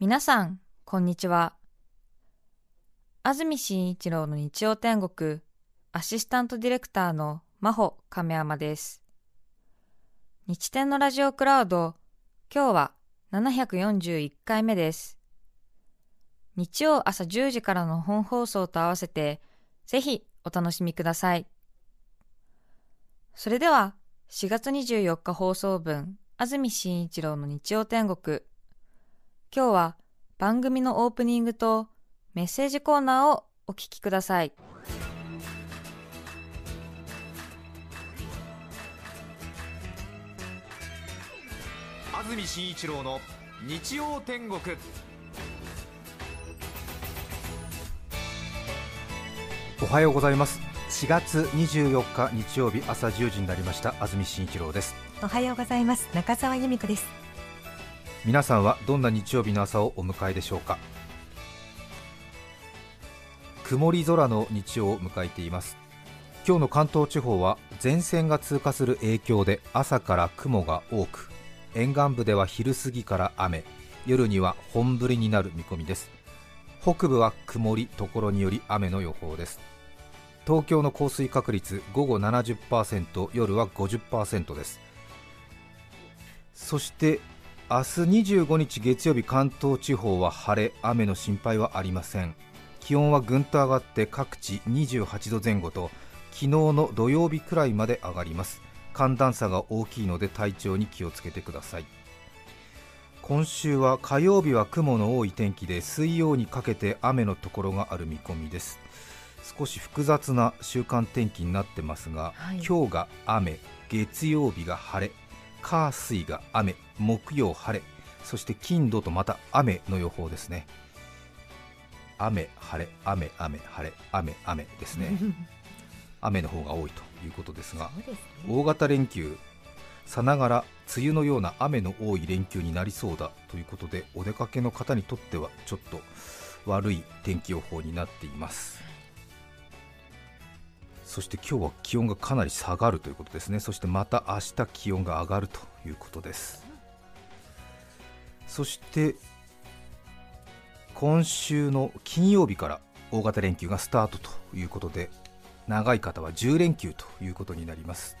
皆さん、こんにちは。安住紳一郎の日曜天国、アシスタントディレクターの真帆亀山です。日天のラジオクラウド、今日は741回目です。日曜朝10時からの本放送と合わせて、ぜひお楽しみください。それでは、4月24日放送分、安住紳一郎の日曜天国。今日は番組のオープニングとメッセージコーナーをお聞きください。安住紳一郎の日曜天国。おはようございます。4月24日日曜日朝10時になりました安住紳一郎です。おはようございます。中澤由美子です皆さんはどんな日曜日の朝をお迎えでしょうか？曇り空の日曜を迎えています。今日の関東地方は前線が通過する影響で朝から雲が多く沿岸部では昼過ぎから雨夜には本降りになる見込みです。北部は曇りところにより雨の予報です。東京の降水確率午後70%夜は50%です。そして明日25日月曜日関東地方は晴れ雨の心配はありません。気温はぐんと上がって各地28度前後と昨日の土曜日くらいまで上がります。寒暖差が大きいので体調に気をつけてください。今週は火曜日は雲の多い天気で水曜にかけて雨のところがある見込みです。少し複雑な週間天気になってますが、はい、今日が雨月曜日が晴れ火水が雨木曜晴れそして金土とまた雨の予報ですね。雨晴れ雨雨晴れ雨雨ですね。雨の方が多いということですが、ね、大型連休さながら梅雨のような雨の多い連休になりそうだということでお出かけの方にとってはちょっと悪い天気予報になっていますそして今日は気温がかなり下がるということですね。そしてまた明日気温が上がるということです。そして今週の金曜日から大型連休がスタートということで長い方は10連休ということになります。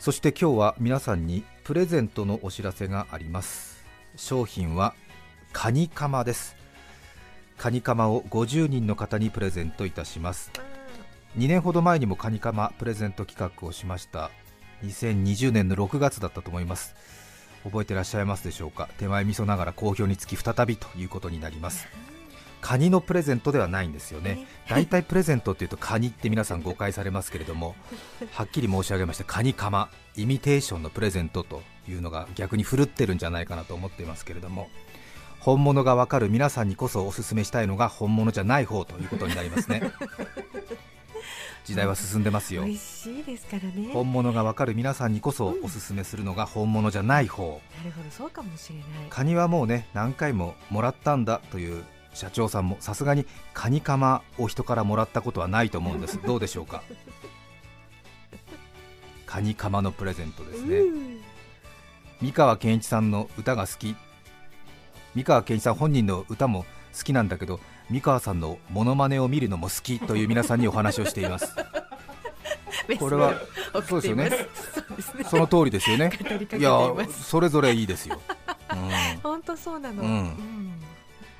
そして今日は皆さんにプレゼントのお知らせがあります。商品はカニカマです。カニカマを50人の方にプレゼントいたします。2年ほど前にもカニカマプレゼント企画をしました。2020年の6月だったと思います。覚えてらっしゃいますでしょうか？手前味噌ながら好評につき再びということになります。カニのプレゼントではないんですよね。大体プレゼントっていうとカニって皆さん誤解されますけれどもはっきり申し上げましてカニカマイミテーションのプレゼントというのが逆にふるってるんじゃないかなと思っていますけれども本物がわかる皆さんにこそお勧めしたいのが本物じゃない方ということになりますね時代は進んでますよ。美味しいですからね。本物がわかる皆さんにこそおすすめするのが本物じゃない方、うん、なるほどそうかもしれない。カニはもうね何回ももらったんだという社長さんもさすがにカニカマを人からもらったことはないと思うんです。どうでしょうか？カニカマのプレゼントですね、うん、三河健一さんの歌が好き。三河健一さん本人の歌も好きなんだけど三河さんのモノマネを見るのも好きという皆さんにお話をしています。これはそうですよね。その通りですよね。いやそれぞれいいですよ、うん、本当そうなの、うん、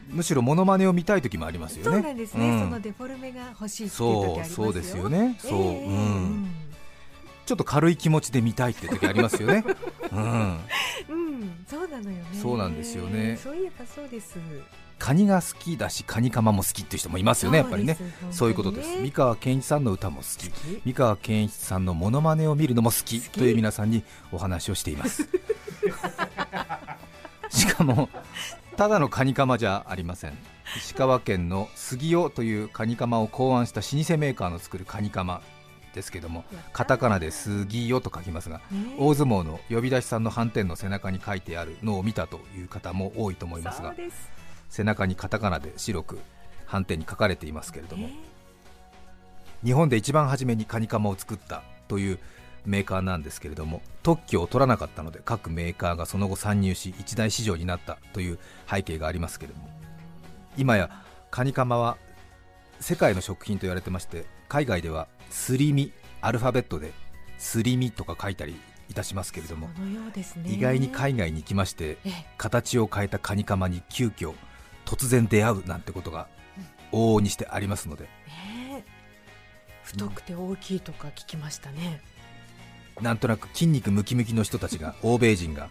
むしろモノマネを見たい時もありますよね。そうなんですね、うん、そのデフォルメが欲しいそうそうですよね。そう、えー、うん。ちょっと軽い気持ちで見たいって時ありますよね。うん、うん、そうなのよね。そうなんですよね。そういえばそうです。カニが好きだしカニカマも好きっていう人もいますよねやっぱりね。そういうことです。三河健一さんの歌も好き。三河健一さんのモノマネを見るのも好きという皆さんにお話をしています。しかもただのカニカマじゃありません。石川県の杉尾というカニカマを考案した老舗メーカーの作るカニカマですけどもカタカナで杉よと書きますが、大相撲の呼び出しさんの斑点の背中に書いてあるのを見たという方も多いと思いますが背中にカタカナで白く斑点に書かれていますけれども、日本で一番初めにカニカマを作ったというメーカーなんですけれども特許を取らなかったので各メーカーがその後参入し一大市場になったという背景がありますけれども今やカニカマは世界の食品と言われてまして海外ではすり身アルファベットですり身とか書いたりいたしますけれども、ね、意外に海外に行きまして形を変えたカニカマに急遽突然出会うなんてことが往々にしてありますので、ね、太くて大きいとか聞きましたね、なんとなく筋肉ムキムキの人たちが欧米人が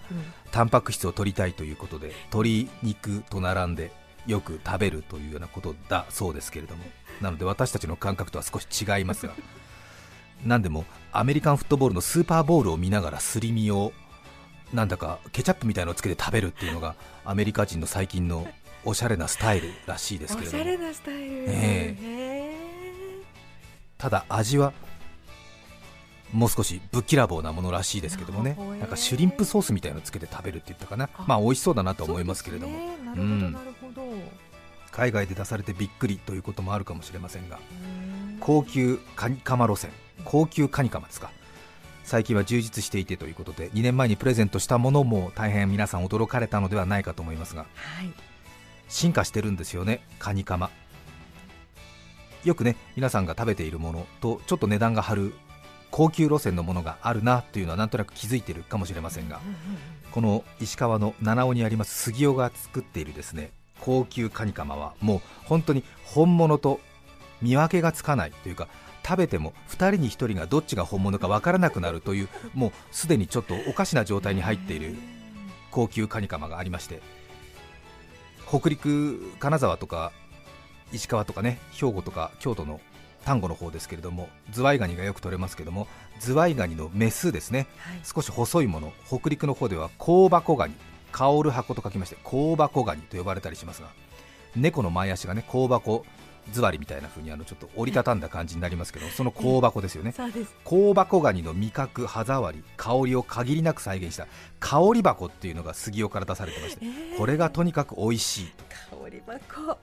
タンパク質を取りたいということで鶏肉と並んでよく食べるというようなことだそうですけれども。なので私たちの感覚とは少し違いますが。何でもアメリカンフットボールのスーパーボールを見ながらすり身をなんだかケチャップみたいのをつけて食べるっていうのがアメリカ人の最近のおしゃれなスタイルらしいですけれども。おしゃれなスタイル、えー、ただ味はもう少しぶっきらぼうなものらしいですけどもね、なんかシュリンプソースみたいのつけて食べるって言ったかな、まあ美味しそうだなと思いますけれども、うん、海外で出されてびっくりということもあるかもしれませんが、高級カニカマ路線、高級カニカマですか、最近は充実していてということで、2年前にプレゼントしたものも大変皆さん驚かれたのではないかと思いますが、はい、進化してるんですよね、カニカマ。よくね皆さんが食べているものとちょっと値段が張る高級路線のものがあるなというのはなんとなく気づいてるかもしれませんが、この石川の七尾にあります杉尾が作っているですね高級カニカマはもう本当に本物と見分けがつかないというか食べても2人に1人がどっちが本物か分からなくなるというもうすでにちょっとおかしな状態に入っている高級カニカマがありまして北陸金沢とか石川とかね兵庫とか京都の丹後の方ですけれどもズワイガニがよく取れますけどもズワイガニのメスですね、はい、少し細いもの北陸の方では香箱ガニ。香る箱と書きまして香箱ガニと呼ばれたりしますが猫の前足がね香箱座りみたいな風にあのちょっと折りたたんだ感じになりますけどその香箱ですよね、香箱ガニの味覚歯触り香りを限りなく再現した香り箱っていうのが杉尾から出されてまして、えー、これがとにかく美味しい香り箱。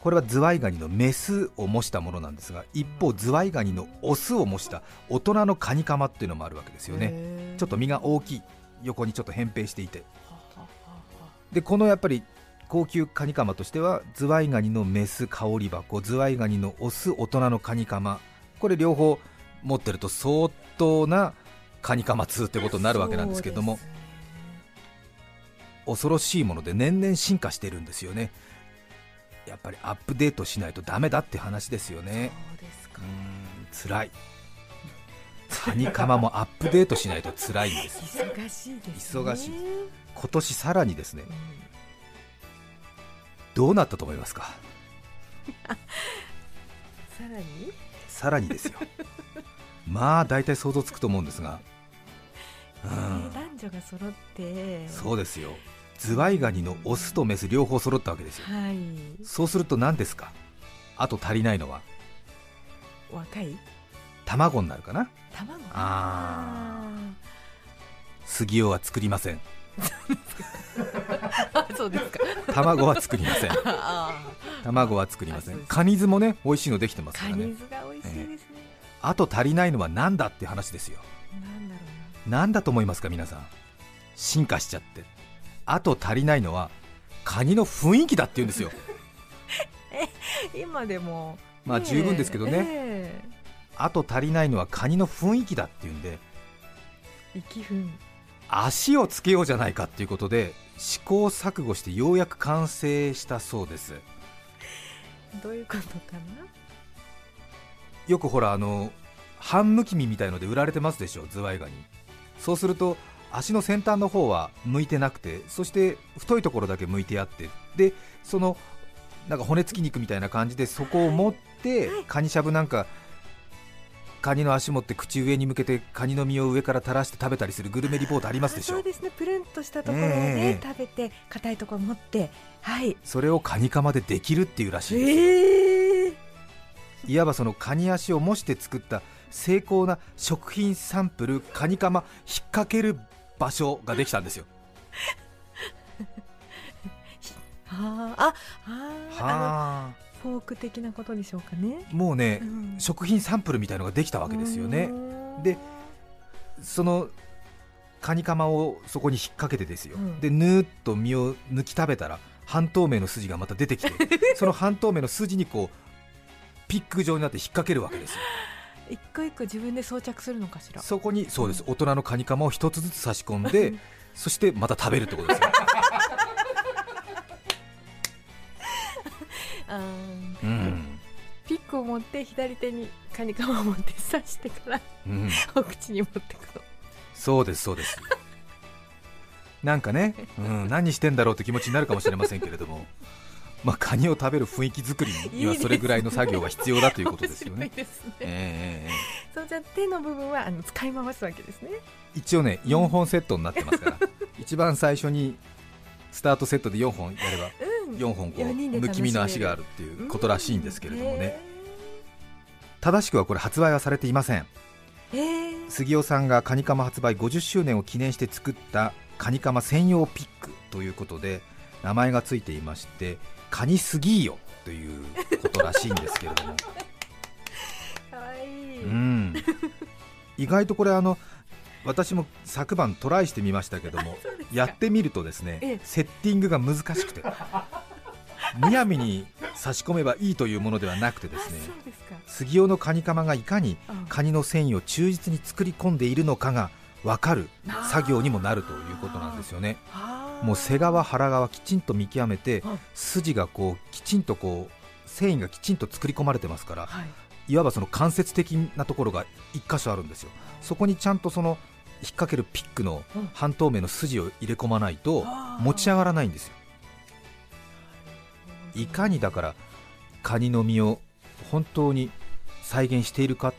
これはズワイガニのメスを模したものなんですが一方ズワイガニのオスを模した大人のカニカマっていうのもあるわけですよね。ちょっと身が大きい横にちょっと扁平していて。でこのやっぱり高級カニカマとしてはズワイガニのメス香り箱ズワイガニのオス大人のカニカマ。これ両方持ってると相当なカニカマ通ってことになるわけなんですけども恐ろしいもので年々進化してるんですよね。やっぱりアップデートしないとダメだって話ですよね。そうですか。うん辛い。カニカマもアップデートしないと辛いんです。忙しいです、ね、忙しい。今年さらにですね、うん、どうなったと思いますか？さらに？さらにですよ。まあ大体想像つくと思うんですが、うん、男女が揃って。そうですよ。ズワイガニのオスとメス両方揃ったわけですよ、はい、そうすると何ですか？あと足りないのは？若い？卵になるかな？卵？ああ杉尾は作りません そうですか。卵は作りません。卵は作りません。カニ酢もね美味しいのできてますからね。カニ酢が美味しいですね、えー、あと足りないのは何だって話ですよ。何だと思いますか皆さん。進化しちゃって。あと足りないのはカニの雰囲気だって言うんですよ。え今でも。まあ十分ですけどね、えー、あと足りないのはカニの雰囲気だって言うんで。息分足をつけようじゃないかっていうことで試行錯誤してようやく完成したそうです。どういうことかな？よくほらあの半むき身みたいので売られてますでしょズワイガニ。そうすると足の先端の方は向いてなくてそして太いところだけ向いてあって。でそのなんか骨付き肉みたいな感じでそこを持って、はい、カニしゃぶなんかカニの足持って口上に向けてカニの身を上から垂らして食べたりするグルメリポートありますでしょ？そうですね。プルンとしたところをね、えー、食べて硬いところ持ってはい。それをカニカマでできるっていうらしいです、えー、いわばそのカニ足を模して作った精巧な食品サンプルカニカマ引っ掛ける場所ができたんですよ。はあ、あ、フォーク的なことでしょうかね。もうね、うん、食品サンプルみたいのができたわけですよね。で、そのカニカマをそこに引っ掛けてですよ、うん。でぬーっと身を抜き食べたら半透明の筋がまた出てきて その半透明の筋にこうピック状になって引っ掛けるわけですよ。一個一個自分で装着するのかしら。そこにそうです。大人のカニカマを一つずつ差し込んで そしてまた食べるってことですよ、を持って左手にカニカマを持って刺してからうん、お口に持ってくの。そうですそうです。なんかね、うん、何してんだろうって気持ちになるかもしれませんけれども。まあ、カニを食べる雰囲気作りにはそれぐらいの作業が必要だということですよ面ね。えそうじゃあ手の部分はあの使い回すわけですね。一応ね4本セットになってますから。一番最初にスタートセットで4本やればうん。4本こうむき身の足があるっていうことらしいんですけれどもね。へ正しくはこれ発売はされていません。ーへー杉尾さんがカニカマ発売50周年を記念して作ったカニカマ専用ピックということで名前がついていましてカニスギーよということらしいんですけれども。かわいい、うん。意外とこれあの私も昨晩トライしてみましたけどもやってみるとですねええ。セッティングが難しくてむやみに差し込めばいいというものではなくてですね杉尾のカニカマがいかにうん。カニの繊維を忠実に作り込んでいるのかが分かる作業にもなるということなんですよね。もう背側腹側きちんと見極めてあ筋がこうきちんとこう繊維がきちんと作り込まれてますからはい。いわばその間接的なところが一箇所あるんですよ。そこにちゃんとその引っ掛けるピックのうん。半透明の筋を入れ込まないと持ち上がらないんですよいかにだからカニの身を本当に再現しているか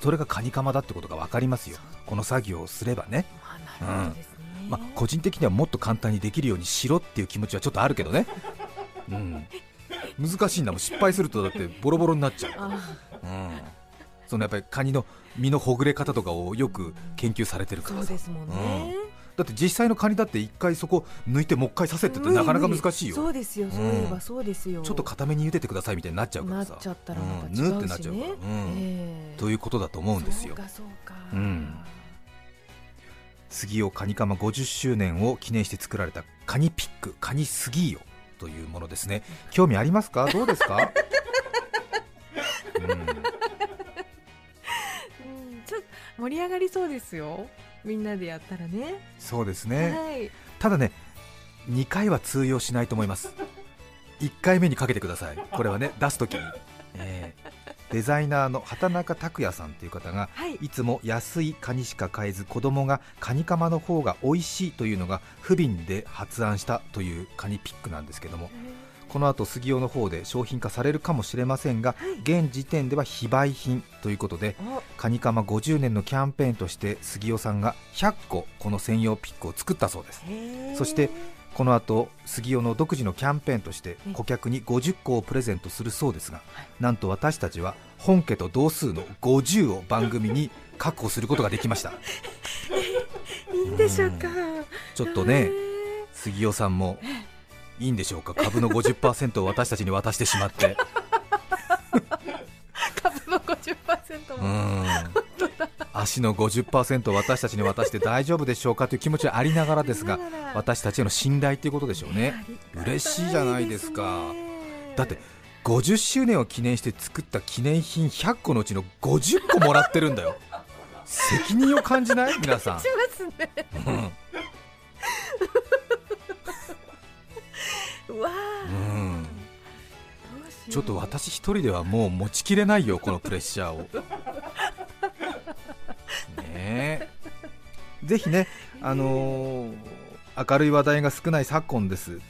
それがカニカマだってことが分かりますよ。この作業をすればね、あなるほどですね、まあ、個人的にはもっと簡単にできるようにしろっていう気持ちはちょっとあるけどね、うん、難しいんだもん。失敗するとだってボロボロになっちゃう、あうん、そのやっぱりカニの身のほぐれ方とかをよく研究されてるからさ。そうですもんね、だって実際のカニだって一回そこ抜いてもう一回刺せって言ってなかなか難しいよ。そうですよ。そういえばそうですよ、ちょっと固めに茹でてくださいみたいになっちゃうからさ。なっちゃったらまたうん違うしね、ぬってなっちゃうから、うん。ええ。ということだと思うんですよ。そうかそうか、うん。杉尾カニカマ50周年を記念して作られたカニピックカニスギーヨというものですね。興味ありますか？どうですか、うん、うん。ちょっと盛り上がりそうですよみんなでやったらね。そうですね。はい。ただね2回は通用しないと思います。1回目にかけてください。これはね 出すときに、えーデザイナーの畑中拓也さんという方がはい。いつも安いカニしか買えず子供がカニカマの方が美味しいというのが不憫で発案したというカニピックなんですけどもこの後杉尾の方で商品化されるかもしれませんが現時点では非売品ということでお。カニカマ50年のキャンペーンとして杉尾さんが100個この専用ピックを作ったそうです。そしてこの後杉尾の独自のキャンペーンとしてえ顧客に50個をプレゼントするそうですが、はい。なんと私たちは本家と同数の50を番組に確保することができました。いいんでしょうか。ちょっとね杉尾さんもいいんでしょうか？株の50%を私たちに渡してしまって。株の50%うも。ん。足の50%を私たちに渡して大丈夫でしょうかという気持ちはありながらですが私たちへの信頼ということでしょうね。嬉しいじゃないですか。だって50周年を記念して作った記念品100個のうちの50個もらってるんだよ。責任を感じない？皆さん。しますね。うん、うわうん、ちょっと私一人ではもう持ちきれないよこのプレッシャーを。ねえ。ぜひねあのー明るい話題が少ない昨今です。うん。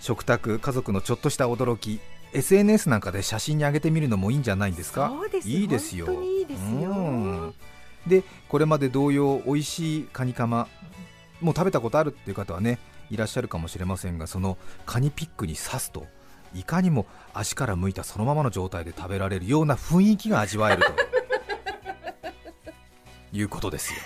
食卓家族のちょっとした驚き。SNS なんかで写真に上げてみるのもいいんじゃないんですかいいですよ。本当にいいですよ。うん。でこれまで同様美味しいカニカマもう食べたことあるっていう方はねいらっしゃるかもしれませんがそのカニピックに刺すといかにも足から向いたそのままの状態で食べられるような雰囲気が味わえると。いうことですよ。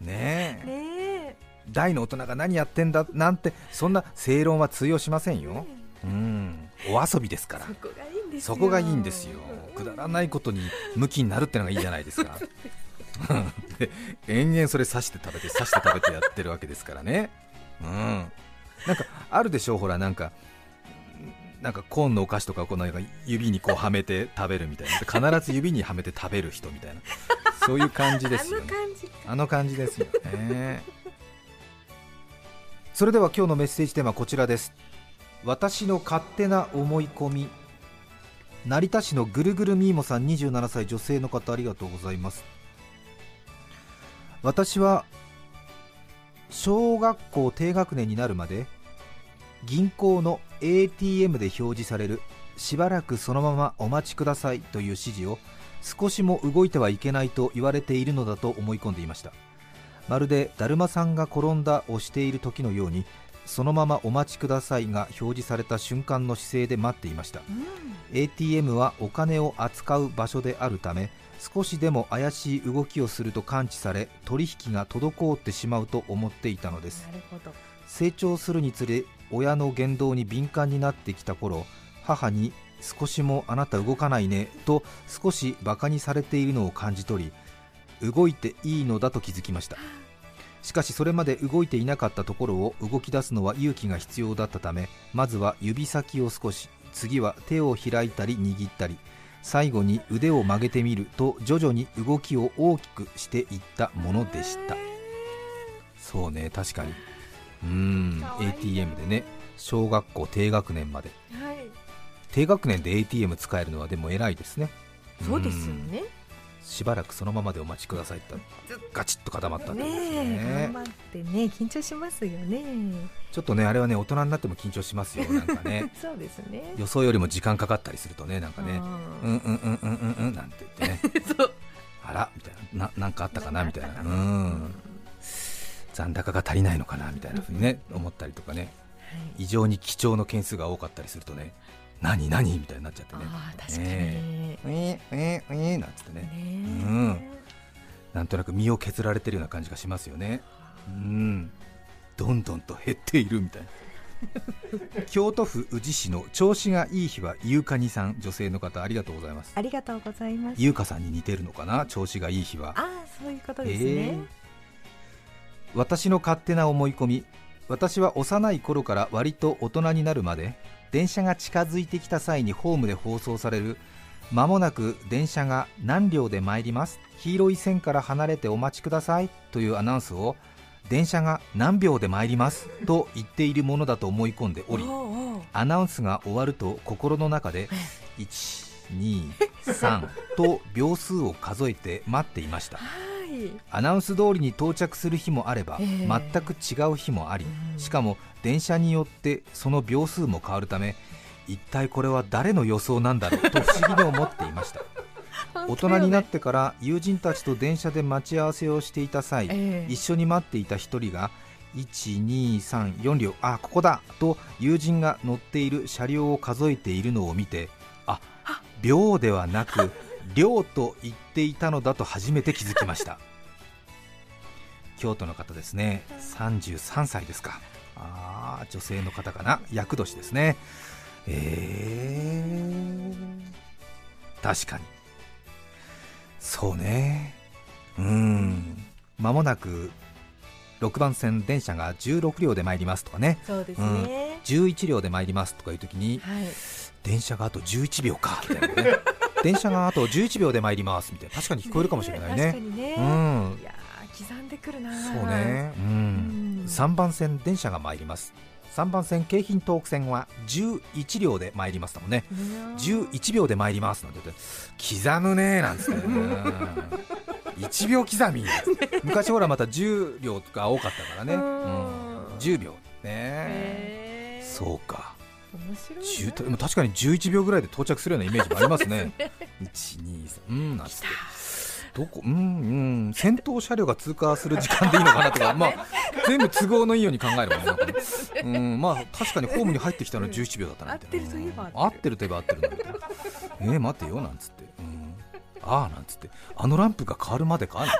ねえ。ね大の大人が何やってんだなんてそんな正論は通用しませんえ。ようん。お遊びですから。そこがいいんですよ。そこがいいんですよ。くだらないことに向きになるってのがいいじゃないですか。で延々それ刺して食べて刺して食べてやってるわけですからねうん。なんかあるでしょ？うほらなんかなんかコーンのお菓子とかこうなんか指にこうはめて食べるみたいな。必ず指にはめて食べる人みたいな。そういう感じですよね。あの感じあの感じですよね。それでは今日のメッセージテーマはこちらです。私の勝手な思い込み。成田市のぐるぐるみーもさん27歳女性の方ありがとうございます。私は小学校低学年になるまで銀行の ATM で表示されるしばらくそのままお待ちくださいという指示を少しも動いてはいけないと言われているのだと思い込んでいました。まるでだるまさんが転んだをしている時のようにそのままお待ちくださいが表示された瞬間の姿勢で待っていました。ATM はお金を扱う場所であるため少しでも怪しい動きをすると感知され取引が滞ってしまうと思っていたのです。成長するにつれ親の言動に敏感になってきた頃母に少しもあなた動かないねと少しバカにされているのを感じ取り動いていいのだと気づきました。しかしそれまで動いていなかったところを動き出すのは勇気が必要だったためまずは指先を少し次は手を開いたり握ったり最後に腕を曲げてみると徐々に動きを大きくしていったものでした。そうね確かに。うーん ATM でね小学校低学年まで。はい。低学年で ATM 使えるのはでも偉いですね。そうですよんねしばらくそのままでお待ちくださいって。ガチッと固まったんですね。えね頑張ってね緊張しますよね。ちょっとねあれはね大人になっても緊張しますよなんかね。そうですね。予想よりも時間かかったりするとねなんかね。うんうんうんうんうんうんなんて言ってね。そう。あらみたいな。ななんかあったかなみたいな。うん。残高が足りないのかなみたいなふうにね思ったりとかね。はい。異常に貴重の件数が多かったりするとね何何？みたいになっちゃってね。ああ確かに。ええええなんつってね。ね。うん。なんとなく身を削られてるような感じがしますよね。うん。どんどんと減っているみたいな。京都府宇治市の調子がいい日はゆうかにさん女性の方ありがとうございます。ありがとうございます。ゆうかさんに似てるのかな？調子がいい日は。ああそういうことですえねー。私の勝手な思い込み私は幼い頃から割と大人になるまで電車が近づいてきた際にホームで放送される間もなく電車が何両で参ります黄色い線から離れてお待ちくださいというアナウンスを電車が何秒で参ります？と言っているものだと思い込んでおりアナウンスが終わると心の中で123と秒数を数えて待っていました。は いアナウンス通りに到着する日もあれば、ええ。全く違う日もあり、うん。しかも電車によってその秒数も変わるため一体これは誰の予想なんだろうと不思議に思っていました。大人になってから友人たちと電車で待ち合わせをしていた際、ええ。一緒に待っていた一人が1234両あここだと友人が乗っている車両を数えているのを見てあ。秒ではなく両と言っていたのだと初めて気づきました。京都の方ですね。33歳ですか。あー女性の方かな。厄年ですね。えー、確かに。そうね。うん。間もなく6番線電車が16両で参りますとかね。そうですね、11両で参りますとかいう時にはい。電車があと11秒か。みたいなね電車があと11秒で参りますみたいな。確かに聞こえるかもしれない確かねにね、うん。いやー刻んでくるなそうね、ううん。ん、3番線電車が参ります。3番線京浜東北線は11両で参りますだもんね。11秒で参りますなんて言って。刻むねーなんつって、うん1秒刻み。昔ほらまた10両とか多かったからね、ううん。ん、10秒ね。そうか面白い10なとでも確かに11秒ぐらいで到着するようなイメージも ありますね。123うんなんつってどこうんうん。先頭車両が通過する時間でいいのかなとか まあ全部都合のいいように考えるもんねな。んかね。うんまあ確かにホームに入ってきたのは11秒だったなみたいな合ってるといえばうん。合ってるといえば合ってるんだみたいなえー、待ってよなんつって、うん、ああなんつって。あのランプが変わるまでか？なんつって。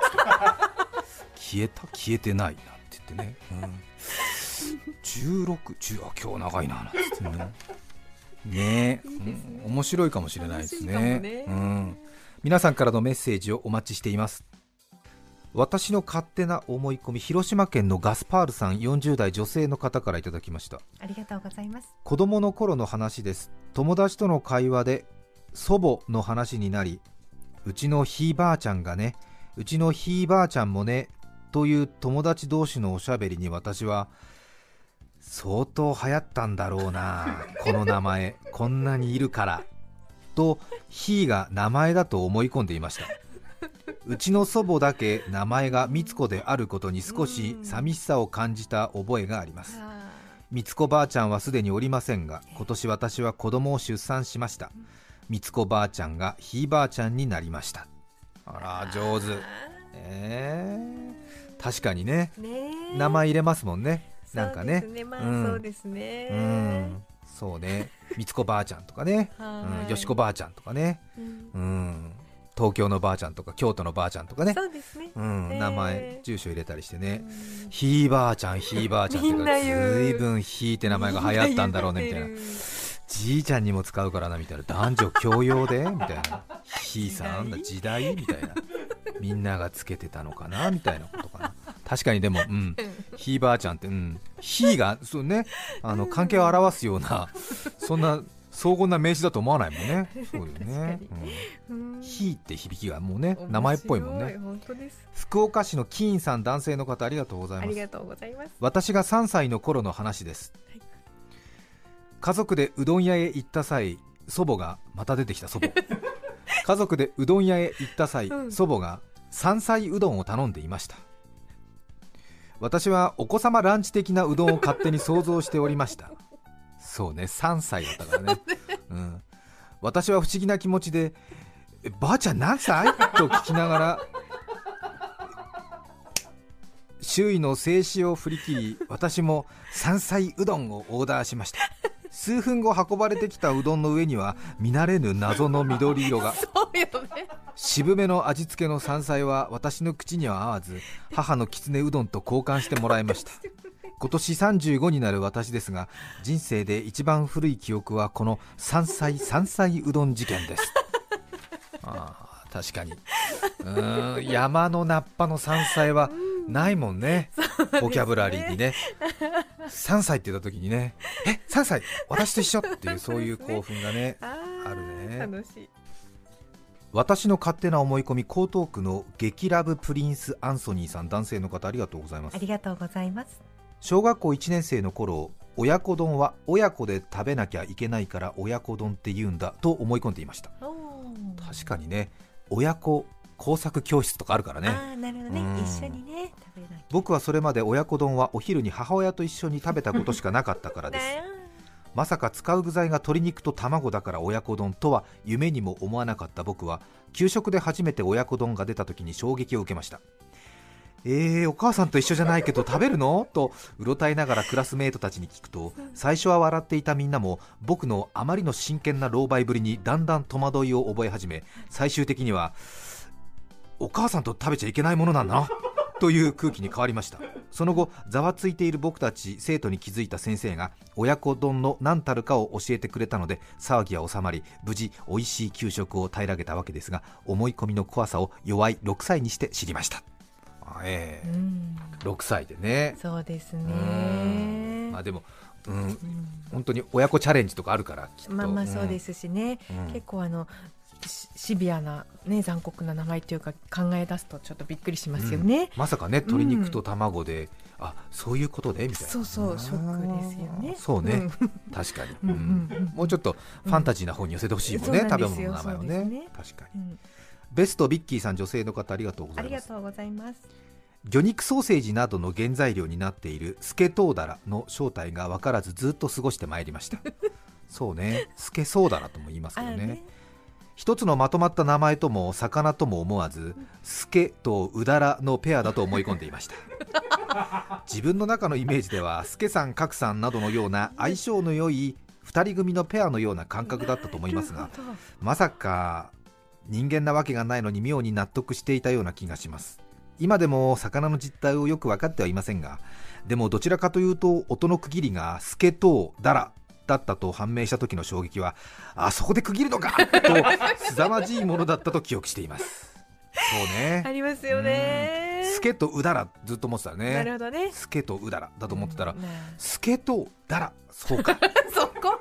消えた？消えてない？なんて言ってね、うん、16、10あ今日長いななんつってね。ねえ。いいですねうん面白いかもしれないですね。ね。うん、皆さんからのメッセージをお待ちしています。私の勝手な思い込み広島県のガスパールさん40代女性の方からいただきました。ありがとうございます。子供の頃の話です。友達との会話で祖母の話になりうちのひいばあちゃんがねうちのひいばあちゃんもねという友達同士のおしゃべりに私は相当流行ったんだろうな この名前こんなにいるからとひいが名前だと思い込んでいました。うちの祖母だけ名前がみつこであることに少し寂しさを感じた覚えがあります。みつこばあちゃんはすでにおりませんが今年私は子供を出産しました。みつこばあちゃんがひいばあちゃんになりました。あら上手。えー、確かにね。ね名前入れますもんねなんかね。そうですね。まあうん。そうですね。うん。そうね。みつこばあちゃんとかね、うん、はいよしこばあちゃんとかね。うん。うん。東京のばあちゃんとか京都のばあちゃんとかね。そうですね。うん、えー。名前住所入れたりしてね、うん。ひいばあちゃんひいばあちゃんってみんな言う。ずいぶんひいって名前が流行ったんだろうねみたいな。じいちゃんにも使うからなみたいな。男女共用でみたいな。ひいさんだ時代？みたいな。みんながつけてたのかなみたいなこと。かな確かにでもうん。ひいばあちゃんってうん。ひいがそうね。あの関係を表すようなそんな荘厳な名詞だと思わないもんね。そうよね。確、うん。うん。ひいって響きがもうね名前っぽいもんね。福岡市のキーンさん男性の方ありがとうございます。ありがとうございます。私が3歳の頃の話です、はい。家族でうどん屋へ行った際祖母がまた出てきた祖母。家族でうどん屋へ行った際、うん。祖母が山菜うどんを頼んでいました私はお子様ランチ的なうどんを勝手に想像しておりました。そうね3歳だったからね、うん、私は不思議な気持ちで「えばあちゃん何歳?」と聞きながら周囲の静止を振り切り私も山菜うどんをオーダーしました数分後運ばれてきたうどんの上には見慣れぬ謎の緑色が。そうよね。渋めの味付けの山菜は私の口には合わず母のきつねうどんと交換してもらいました。今年35になる私ですが人生で一番古い記憶はこの山菜山菜うどん事件です。あー確かに。うーん山の菜っぱの山菜はないもんね。ボキャブラリーにね。3歳って言った時にね。え3歳私と一緒っていう そういう興奮がねああるね。楽しい。私の勝手な思い込み江東区の激ラブプリンスアンソニーさん男性の方ありがとうございます。ありがとうございます。小学校1年生の頃親子丼は親子で食べなきゃいけないから親子丼って言うんだと思い込んでいました。確かにね親子工作教室とかあるからね。ああなるほどね。うん。一緒にね食べなき僕はそれまで親子丼はお昼に母親と一緒に食べたことしかなかったからゃです。ねまさか使う具材が鶏肉と卵だから親子丼とは夢にも思わなかった僕は給食で初めて親子丼が出た時に衝撃を受けましたえー、お母さんと一緒じゃないけど食べるの？とうろたえながらクラスメートたちに聞くと最初は笑っていたみんなも僕のあまりの真剣な狼狽ぶりにだんだん戸惑いを覚え始め最終的にはお母さんと食べちゃいけないものなんだな？という空気に変わりました。その後ざわついている僕たち生徒に気づいた先生が親子丼の何たるかを教えてくれたので騒ぎは収まり無事美味しい給食を平らげたわけですが思い込みの怖さを弱い6歳にして知りました。ええ。うん。6歳でね。そうですうん。ねまあでも、うん、うん本当に親子チャレンジとかあるからきっと。まあまあそうですしね。うん。結構あのシシビアなね残酷な名前というか考え出すとちょっとびっくりしますよね。うん。まさかね鶏肉と卵で、あそういうことでみたいな。そうそうショックですよね。そうね、うん。確かに、うんうんうん。もうちょっとファンタジーな方に寄せてほしいもんね、食べ物の名前をね。ね。確かに。うんベストビッキーさん女性の方ありがとうございます。ありがとうございます。魚肉ソーセージなどの原材料になっているスケトウダラの正体が分からずずっと過ごしてまいりました。そうね。スケソウダラとも言いますけどね。あね。一つのまとまった名前とも魚とも思わずスケとウダラのペアだと思い込んでいました。自分の中のイメージではスケさんカクさんなどのような相性の良い2人組のペアのような感覚だったと思いますがまさか人間なわけがないのに妙に納得していたような気がします。今でも魚の実態をよく分かってはいませんがでもどちらかというと音の区切りがスケとダラだったと判明した時の衝撃はあそこで区切るのかと 凄まじいものだったと記憶しています。そうね。ありますよね。スケとうだらずっと思ってたね。なるほどね。スケとうだらだと思ってたら、スケとだらそうか。そこ？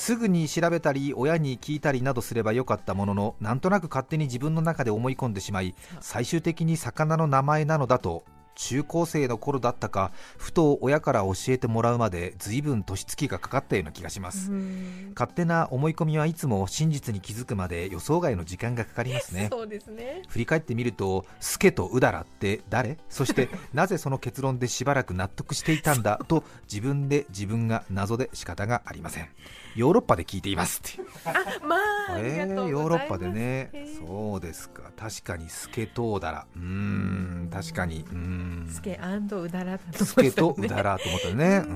すぐに調べたり親に聞いたりなどすればよかったもののなんとなく勝手に自分の中で思い込んでしまい最終的に魚の名前なのだと中高生の頃だったかふと親から教えてもらうまで随分年月がかかったような気がします、うん。勝手な思い込みはいつも真実に気づくまで予想外の時間がかかりますね。そうですね。振り返ってみるとスケとウダラって誰？そして なぜその結論でしばらく納得していたんだ？と自分で自分が謎で仕方がありませんヨーロッパで聞いていますってあまあありえーヨーロッパでね。そうですか。確かにスケとウダラうーん。確かに。うーんスケうだらだとスケと思ったね。ウダラと思ったね。うー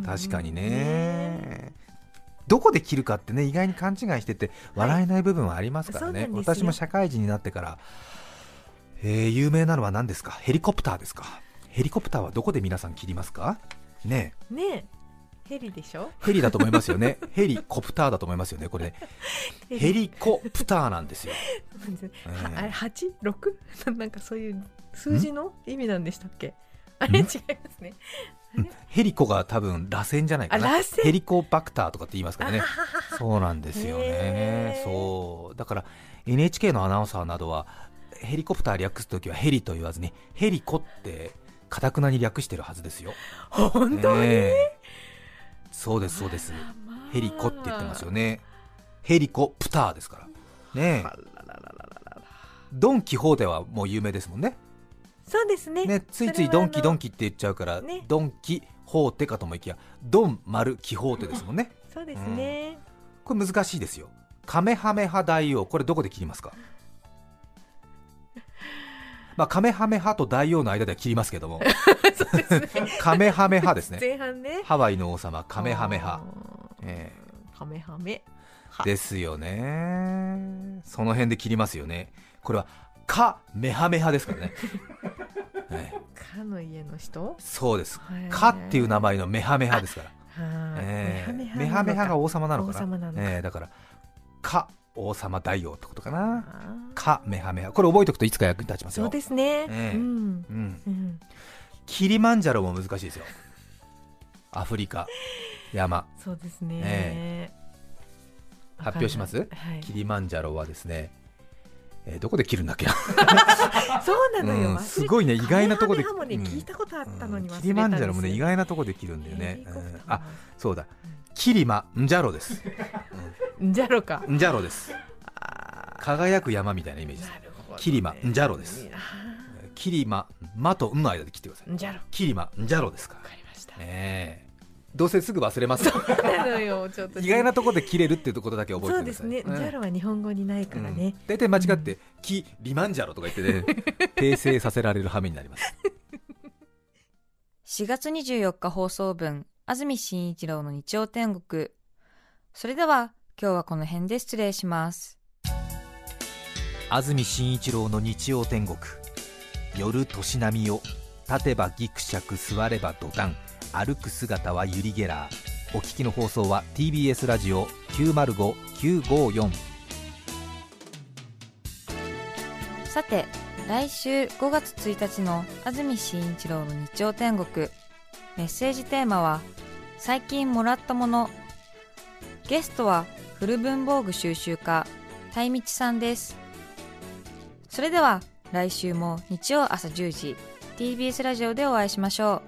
ん。確かにね。どこで切るかってね意外に勘違いしてて笑えない部分はありますからね、そうなんですよ。私も社会人になってから、えー有名なのは何ですか？ヘリコプターですか？ヘリコプターはどこで皆さん切りますか？ねねえヘリでしょ？えヘリだと思いますよね。ヘリコプターだと思いますよねこれね。ヘリ。コプターなんですよ。はあれ八？六？なんかそういう数字の意味なんでしたっけ？あれ違いますね。うん。ヘリコが多分螺旋じゃないかな。ヘリコバクターとかって言いますからね。そうなんですよね。そう。だから NHK のアナウンサーなどはヘリコプター略すときはヘリと言わずにヘリコってかたくなに略してるはずですよ。本当に、ねえそうですそうです。ヘリコって言ってますよね。ヘリコプターですから。ねドン・キホーテはもう有名ですもんね。そうですね。ねついついドンキドンキキって言っちゃうから、ね。ドンキホーテかと思いきやドン丸キホーテですもんね。そうですね、これ難しいですよ。カメハメハ大王。これどこで切りますか？まあカメハメハと大王の間では切りますけども。ね。カメハメハですね。前半ね。ハワイの王様カメハメハ。あー。えカメハメハ。ですよね。その辺で切りますよね。これはカメハメハですからね、ええ。かの家の人？そうです。へーカっていう名前のメハメハですから。はいええ。メハメハメハが王様なのかな。王様なのか。ええだからか王様大王ってことかな。かメハメハ。これ覚えておくといつか役に立ちますよ。そうですね、ええうん。うん、うん。キリマンジャロも難しいですよ。アフリカ。山。そうですね、え発表します？はい。キリマンジャロはですね、えーどこで切るんだっけな、そうなのよ、うんすごいね意外なとこでね、うん。聞いたことあったのに忘れたんキリマンジャロもね意外なとこで切るんだよね。うん。あそうだ。キリマンジャロです。じゃろか。ンジャロです。あ輝く山みたいなイメージです。ね。キリマンジャロです。あキリママとンの間で切ってください。キリマンジャロですから。かりました、ねえどうせすぐ忘れます。意外なところで切れるっていうことだけ覚えてください。そうですね、うん。ジャロは日本語にないからね、うん。大体間違って「キリマンジャロ」とか言ってね。訂正させられる羽目になります。4月24日放送分、安住紳一郎の日曜天国。それでは、今日はこの辺で失礼します。安住紳一郎の日曜天国。夜年波よ立てばギクシャク座れば土壇歩く姿はユリ・ゲラーお聞きの放送は TBS ラジオ905954さて、来週5月1日の安住紳一郎の日曜天国。メッセージテーマは、最近もらったもの。ゲストは、古文房具収集家、たいみちさんです。それでは、来週も日曜朝10時、TBS ラジオでお会いしましょう。